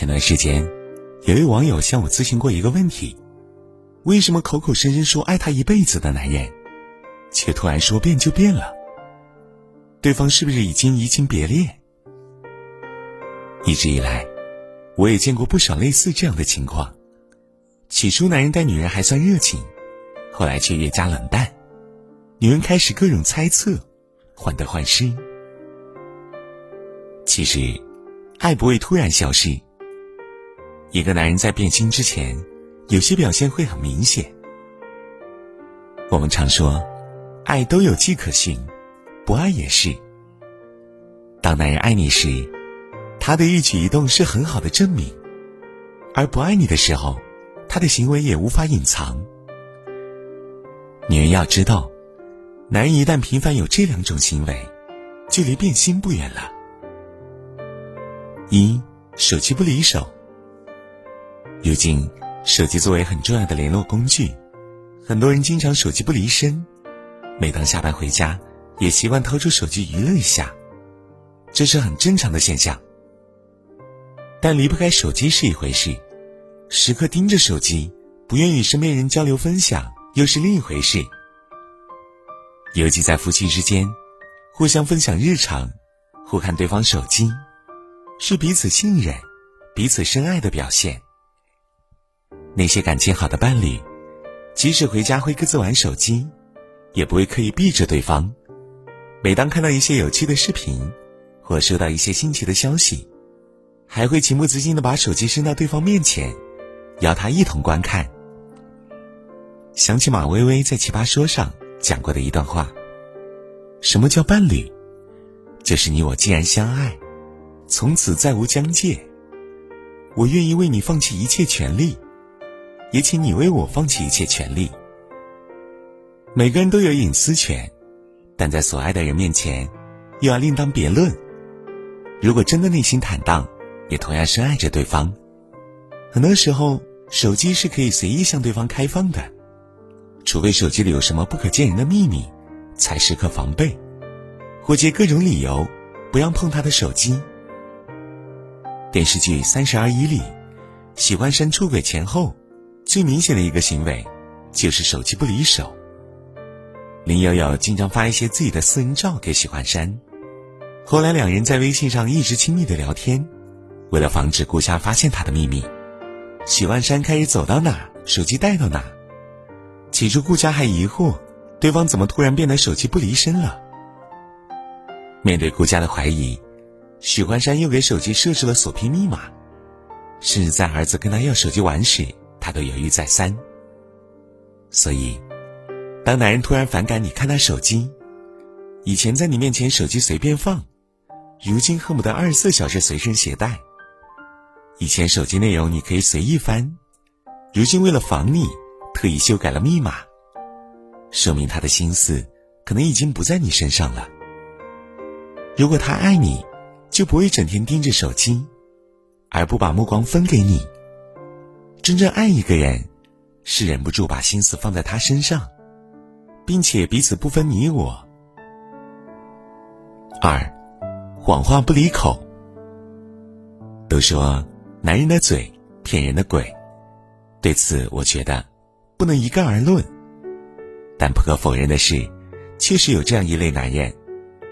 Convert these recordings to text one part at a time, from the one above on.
前段时间，有位网友向我咨询过一个问题：为什么口口声声说爱他一辈子的男人，却突然说变就变了？对方是不是已经移情别恋？一直以来，我也见过不少类似这样的情况。起初，男人待女人还算热情，后来却越加冷淡，女人开始各种猜测，患得患失。其实，爱不会突然消失。一个男人在变心之前，有些表现会很明显。我们常说，爱都有迹可循，不爱也是。当男人爱你时，他的一举一动是很好的证明；而不爱你的时候，他的行为也无法隐藏。女人要知道，男人一旦频繁有这两种行为，距离变心不远了。一手机不离手。如今，手机作为很重要的联络工具，很多人经常手机不离身。每当下班回家，也习惯掏出手机娱乐一下，这是很正常的现象。但离不开手机是一回事，时刻盯着手机，不愿与身边人交流分享，又是另一回事。尤其在夫妻之间，互相分享日常，互看对方手机。是彼此信任、彼此深爱的表现。那些感情好的伴侣，即使回家会各自玩手机，也不会刻意避着对方。每当看到一些有趣的视频，或收到一些新奇的消息，还会情不自禁的把手机伸到对方面前，邀他一同观看。想起马薇薇在《奇葩说》上讲过的一段话：“什么叫伴侣？就是你我既然相爱。”从此再无疆界。我愿意为你放弃一切权利，也请你为我放弃一切权利。每个人都有隐私权，但在所爱的人面前，又要另当别论。如果真的内心坦荡，也同样深爱着对方，很多时候手机是可以随意向对方开放的，除非手机里有什么不可见人的秘密，才时刻防备，或借各种理由不让碰他的手机。电视剧《三十而已》里，喜欢山出轨前后，最明显的一个行为，就是手机不离手。林有有经常发一些自己的私人照给许幻山，后来两人在微信上一直亲密的聊天。为了防止顾佳发现他的秘密，许万山开始走到哪手机带到哪。起初顾佳还疑惑，对方怎么突然变得手机不离身了。面对顾佳的怀疑。许幻山又给手机设置了锁屏密码，甚至在儿子跟他要手机玩时，他都犹豫再三。所以，当男人突然反感你看他手机，以前在你面前手机随便放，如今恨不得二十四小时随身携带；以前手机内容你可以随意翻，如今为了防你，特意修改了密码，说明他的心思可能已经不在你身上了。如果他爱你，就不会整天盯着手机，而不把目光分给你。真正爱一个人，是忍不住把心思放在他身上，并且彼此不分你我。二，谎话不离口。都说男人的嘴骗人的鬼，对此我觉得不能一概而论。但不可否认的是，确实有这样一类男人，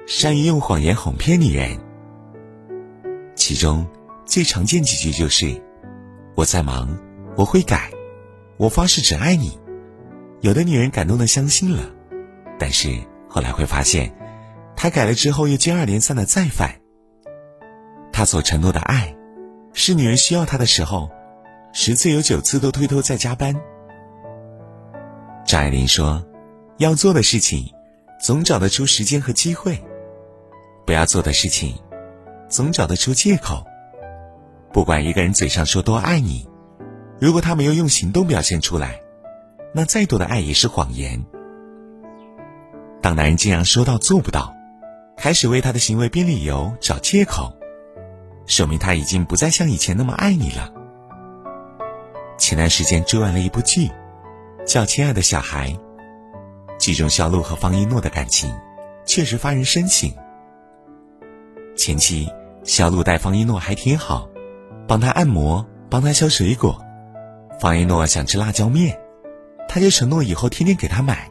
善于用谎言哄骗女人。其中最常见几句就是：“我在忙，我会改，我发誓只爱你。”有的女人感动的相信了，但是后来会发现，他改了之后又接二连三的再犯。他所承诺的爱，是女人需要他的时候，十次有九次都推脱在加班。张爱玲说：“要做的事情，总找得出时间和机会；不要做的事情。”总找得出借口。不管一个人嘴上说多爱你，如果他没有用行动表现出来，那再多的爱也是谎言。当男人竟然说到做不到，开始为他的行为编理由、找借口，说明他已经不再像以前那么爱你了。前段时间追完了一部剧，叫《亲爱的小孩》，剧中小鹿和方一诺的感情确实发人深省。前期。小鹿待方一诺还挺好，帮他按摩，帮他削水果。方一诺想吃辣椒面，他就承诺以后天天给他买。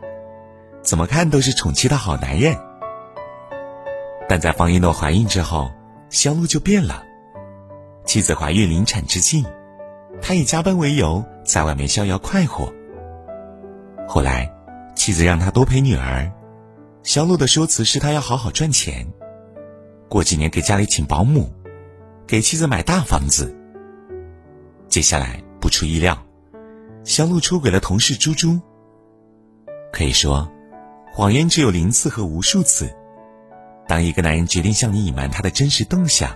怎么看都是宠妻的好男人。但在方一诺怀孕之后，肖路就变了。妻子怀孕临产之际，他以加班为由在外面逍遥快活。后来，妻子让他多陪女儿，肖路的说辞是他要好好赚钱，过几年给家里请保姆，给妻子买大房子。接下来不出意料，肖路出轨了同事猪猪。可以说。谎言只有零次和无数次。当一个男人决定向你隐瞒他的真实动向，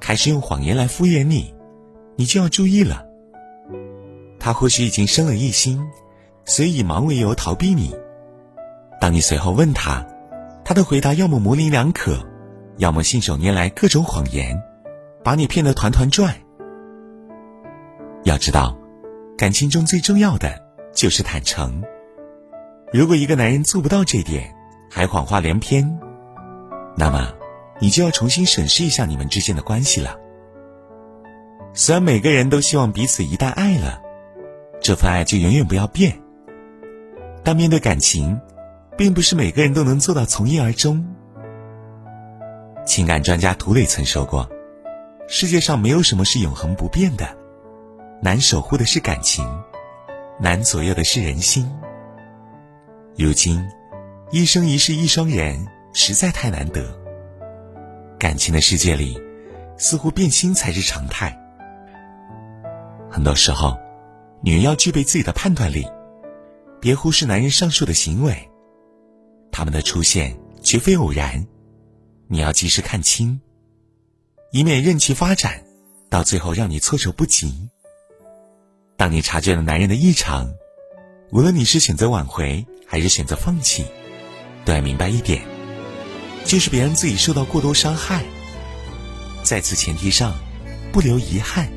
开始用谎言来敷衍你，你就要注意了。他或许已经生了异心，所以以忙为由逃避你。当你随后问他，他的回答要么模棱两可，要么信手拈来各种谎言，把你骗得团团转。要知道，感情中最重要的就是坦诚。如果一个男人做不到这点，还谎话连篇，那么你就要重新审视一下你们之间的关系了。虽然每个人都希望彼此一旦爱了，这份爱就永远不要变，但面对感情，并不是每个人都能做到从一而终。情感专家涂磊曾说过：“世界上没有什么是永恒不变的，难守护的是感情，难左右的是人心。”如今，一生一世一双人实在太难得。感情的世界里，似乎变心才是常态。很多时候，女人要具备自己的判断力，别忽视男人上述的行为。他们的出现绝非偶然，你要及时看清，以免任其发展，到最后让你措手不及。当你察觉了男人的异常，无论你是选择挽回还是选择放弃，都要明白一点，就是别让自己受到过多伤害。在此前提上，不留遗憾。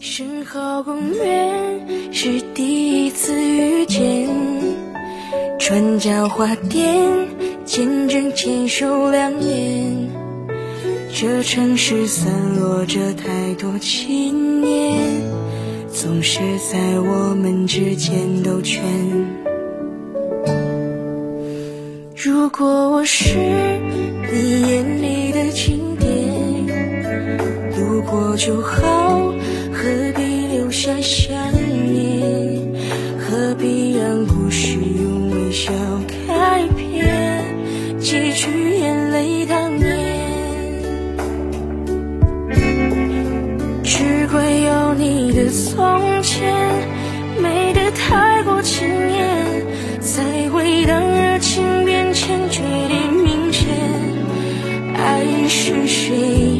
申号公园是第一次遇见，川江花店见证牵手两年，这城市散落着太多情念。总是在我们之间兜圈。如果我是你眼里的经典，路过就好，何必留下想念？何必让故事用微笑开篇？结局从前美得太过惊艳，才会当热情变迁决定明显，爱是谁？